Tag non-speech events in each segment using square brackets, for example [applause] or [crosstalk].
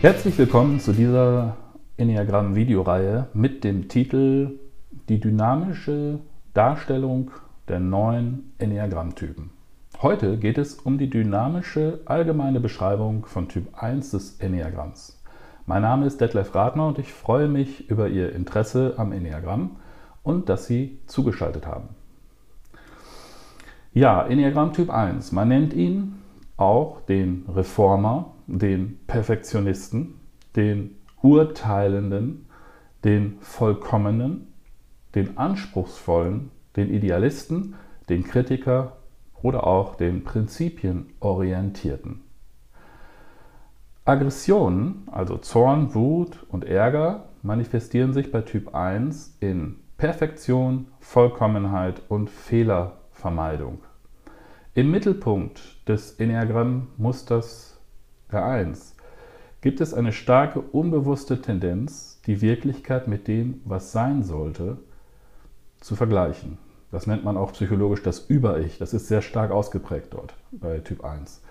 Herzlich willkommen zu dieser Enneagramm-Videoreihe mit dem Titel Die dynamische Darstellung der neuen Enneagrammtypen. Heute geht es um die dynamische allgemeine Beschreibung von Typ 1 des Enneagramms. Mein Name ist Detlef Radner und ich freue mich über Ihr Interesse am Enneagramm und dass Sie zugeschaltet haben. Ja, Enneagramm Typ 1. Man nennt ihn auch den Reformer, den Perfektionisten, den Urteilenden, den Vollkommenen, den Anspruchsvollen, den Idealisten, den Kritiker oder auch den Prinzipienorientierten. Aggressionen, also Zorn, Wut und Ärger, manifestieren sich bei Typ 1 in Perfektion, Vollkommenheit und Fehlervermeidung. Im Mittelpunkt des Enneagramm-Musters R1 gibt es eine starke unbewusste Tendenz, die Wirklichkeit mit dem, was sein sollte, zu vergleichen. Das nennt man auch psychologisch das Über-Ich. Das ist sehr stark ausgeprägt dort bei Typ 1.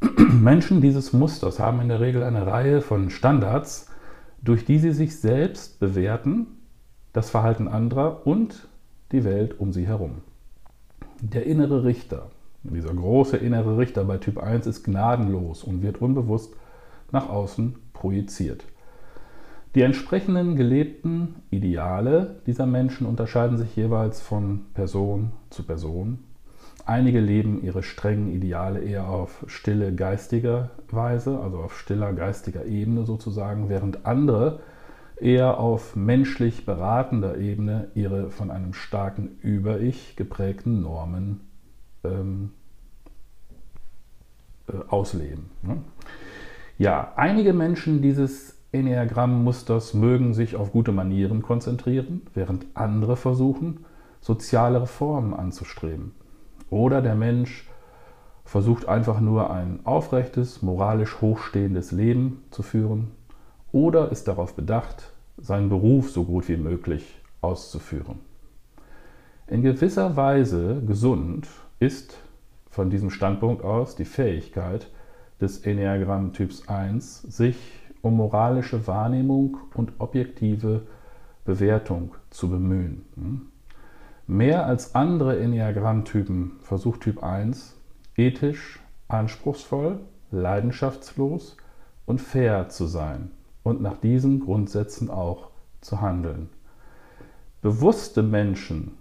[clears throat] Menschen dieses Musters haben in der Regel eine Reihe von Standards, durch die sie sich selbst bewerten, das Verhalten anderer und die Welt um sie herum. Der innere Richter, dieser große innere Richter bei Typ 1 ist gnadenlos und wird unbewusst nach außen projiziert. Die entsprechenden gelebten Ideale dieser Menschen unterscheiden sich jeweils von Person zu Person. Einige leben ihre strengen Ideale eher auf stille geistiger Weise, also auf stiller geistiger Ebene sozusagen, während andere eher auf menschlich beratender Ebene ihre von einem starken Über-Ich geprägten Normen ähm, äh, ausleben. Ne? Ja, einige Menschen dieses Enneagramm-Musters mögen sich auf gute Manieren konzentrieren, während andere versuchen, soziale Reformen anzustreben. Oder der Mensch versucht einfach nur ein aufrechtes, moralisch hochstehendes Leben zu führen oder ist darauf bedacht, seinen Beruf so gut wie möglich auszuführen. In gewisser Weise gesund ist von diesem Standpunkt aus die Fähigkeit des Enneagramm-Typs 1, sich um moralische Wahrnehmung und objektive Bewertung zu bemühen. Hm? Mehr als andere Enneagrammtypen versucht Typ 1 ethisch, anspruchsvoll, leidenschaftslos und fair zu sein und nach diesen Grundsätzen auch zu handeln. Bewusste Menschen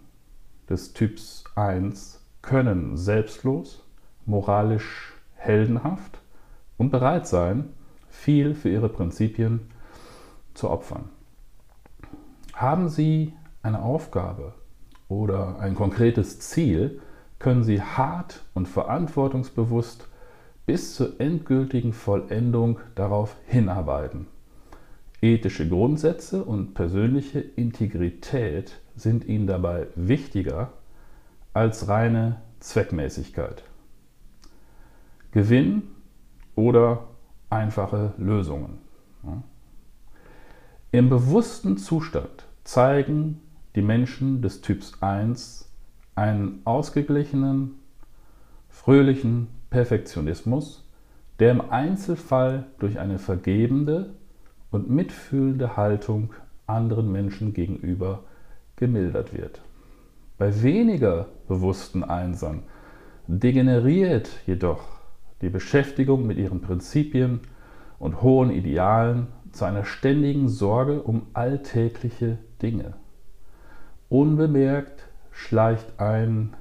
des Typs 1 können selbstlos, moralisch heldenhaft und bereit sein, viel für ihre Prinzipien zu opfern. Haben Sie eine Aufgabe oder ein konkretes Ziel, können Sie hart und verantwortungsbewusst bis zur endgültigen Vollendung darauf hinarbeiten. Ethische Grundsätze und persönliche Integrität sind Ihnen dabei wichtiger als reine Zweckmäßigkeit. Gewinn oder einfache Lösungen. Im bewussten Zustand zeigen die Menschen des Typs 1 einen ausgeglichenen, fröhlichen Perfektionismus, der im Einzelfall durch eine vergebende und mitfühlende Haltung anderen Menschen gegenüber gemildert wird. Bei weniger bewussten Einsern degeneriert jedoch die Beschäftigung mit ihren Prinzipien und hohen Idealen zu einer ständigen Sorge um alltägliche Dinge. Unbemerkt schleicht ein,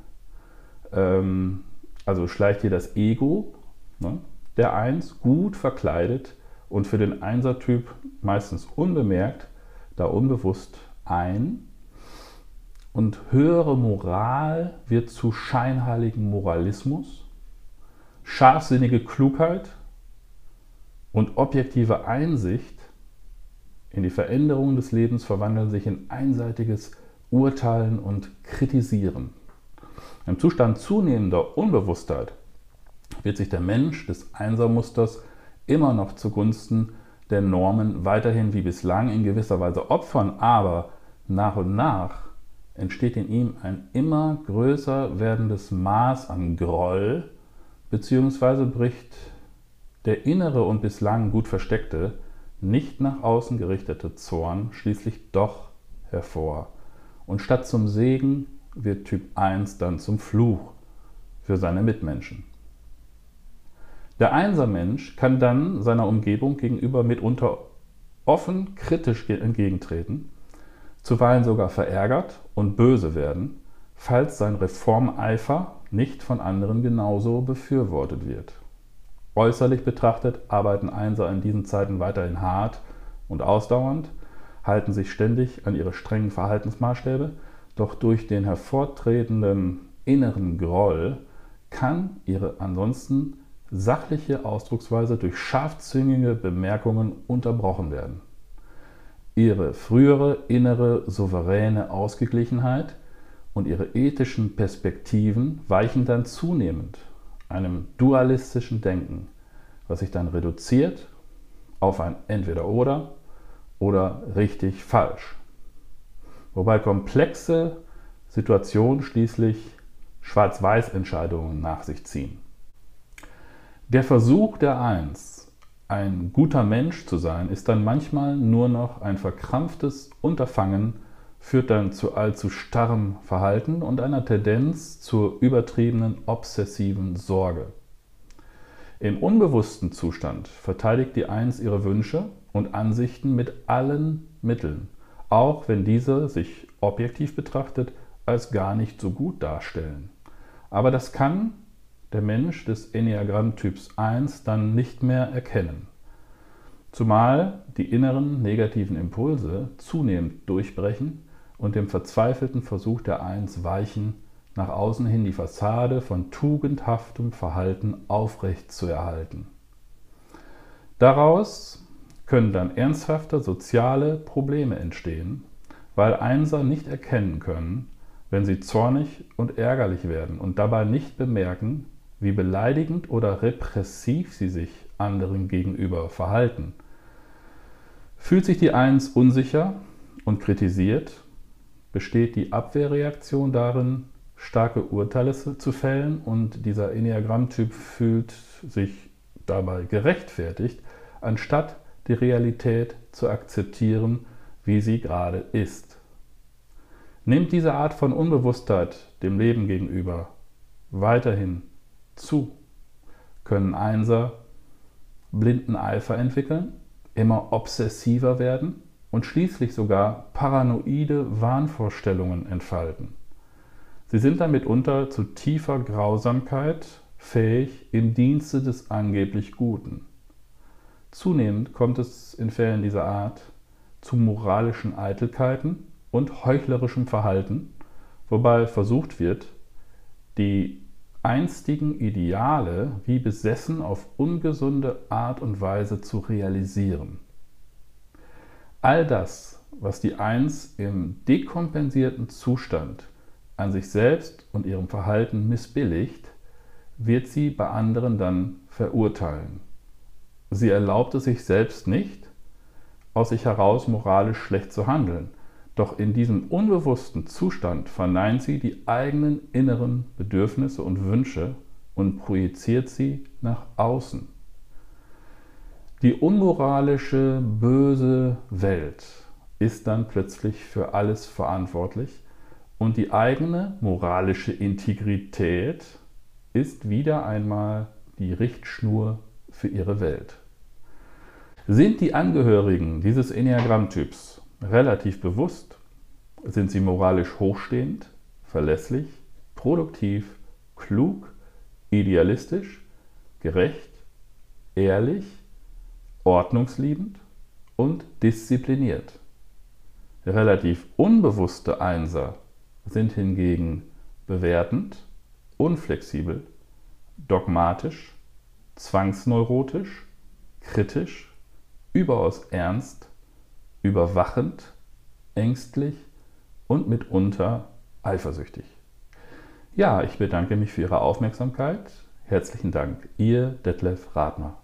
ähm, also schleicht hier das Ego, ne, der Eins gut verkleidet und für den Einsertyp meistens unbemerkt, da unbewusst ein und höhere Moral wird zu scheinheiligen Moralismus, scharfsinnige Klugheit und objektive Einsicht in die Veränderungen des Lebens verwandeln sich in einseitiges Urteilen und Kritisieren. Im Zustand zunehmender Unbewusstheit wird sich der Mensch des Einsermusters immer noch zugunsten der Normen weiterhin wie bislang in gewisser Weise opfern, aber nach und nach entsteht in ihm ein immer größer werdendes Maß an Groll, beziehungsweise bricht der innere und bislang gut versteckte, nicht nach außen gerichtete Zorn schließlich doch hervor. Und statt zum Segen wird Typ 1 dann zum Fluch für seine Mitmenschen. Der Einser-Mensch kann dann seiner Umgebung gegenüber mitunter offen kritisch entgegentreten, zuweilen sogar verärgert und böse werden, falls sein Reformeifer nicht von anderen genauso befürwortet wird. Äußerlich betrachtet arbeiten Einser in diesen Zeiten weiterhin hart und ausdauernd, halten sich ständig an ihre strengen Verhaltensmaßstäbe, doch durch den hervortretenden inneren Groll kann ihre ansonsten sachliche Ausdrucksweise durch scharfzüngige Bemerkungen unterbrochen werden. Ihre frühere innere souveräne Ausgeglichenheit und ihre ethischen Perspektiven weichen dann zunehmend einem dualistischen Denken, was sich dann reduziert auf ein Entweder-Oder oder richtig falsch. Wobei komplexe Situationen schließlich Schwarz-Weiß-Entscheidungen nach sich ziehen. Der Versuch der Eins, ein guter Mensch zu sein, ist dann manchmal nur noch ein verkrampftes Unterfangen, führt dann zu allzu starrem Verhalten und einer Tendenz zur übertriebenen obsessiven Sorge. Im unbewussten Zustand verteidigt die Eins ihre Wünsche und Ansichten mit allen Mitteln, auch wenn diese sich objektiv betrachtet als gar nicht so gut darstellen. Aber das kann der Mensch des Enneagramm-Typs 1 dann nicht mehr erkennen. Zumal die inneren negativen Impulse zunehmend durchbrechen und dem verzweifelten Versuch der 1 weichen, nach außen hin die Fassade von tugendhaftem Verhalten aufrecht zu erhalten. Daraus können dann ernsthafte soziale Probleme entstehen, weil Einser nicht erkennen können, wenn sie zornig und ärgerlich werden und dabei nicht bemerken, wie beleidigend oder repressiv sie sich anderen gegenüber verhalten. Fühlt sich die Eins unsicher und kritisiert, besteht die Abwehrreaktion darin, starke Urteile zu fällen und dieser Enneagrammtyp fühlt sich dabei gerechtfertigt, anstatt die Realität zu akzeptieren, wie sie gerade ist. Nimmt diese Art von Unbewusstheit dem Leben gegenüber weiterhin zu, können Einser blinden Eifer entwickeln, immer obsessiver werden und schließlich sogar paranoide Wahnvorstellungen entfalten. Sie sind dann mitunter zu tiefer Grausamkeit fähig im Dienste des angeblich Guten. Zunehmend kommt es in Fällen dieser Art zu moralischen Eitelkeiten und heuchlerischem Verhalten, wobei versucht wird, die einstigen Ideale wie besessen auf ungesunde Art und Weise zu realisieren. All das, was die Eins im dekompensierten Zustand an sich selbst und ihrem Verhalten missbilligt, wird sie bei anderen dann verurteilen. Sie erlaubt es sich selbst nicht, aus sich heraus moralisch schlecht zu handeln, doch in diesem unbewussten Zustand verneint sie die eigenen inneren Bedürfnisse und Wünsche und projiziert sie nach außen. Die unmoralische, böse Welt ist dann plötzlich für alles verantwortlich und die eigene moralische Integrität ist wieder einmal die Richtschnur für ihre Welt. Sind die Angehörigen dieses Enneagrammtyps relativ bewusst, sind sie moralisch hochstehend, verlässlich, produktiv, klug, idealistisch, gerecht, ehrlich, ordnungsliebend und diszipliniert. Relativ unbewusste Einser sind hingegen bewertend, unflexibel, dogmatisch, zwangsneurotisch, kritisch, überaus ernst, überwachend, ängstlich und mitunter eifersüchtig. Ja, ich bedanke mich für Ihre Aufmerksamkeit. Herzlichen Dank, Ihr Detlef Radner.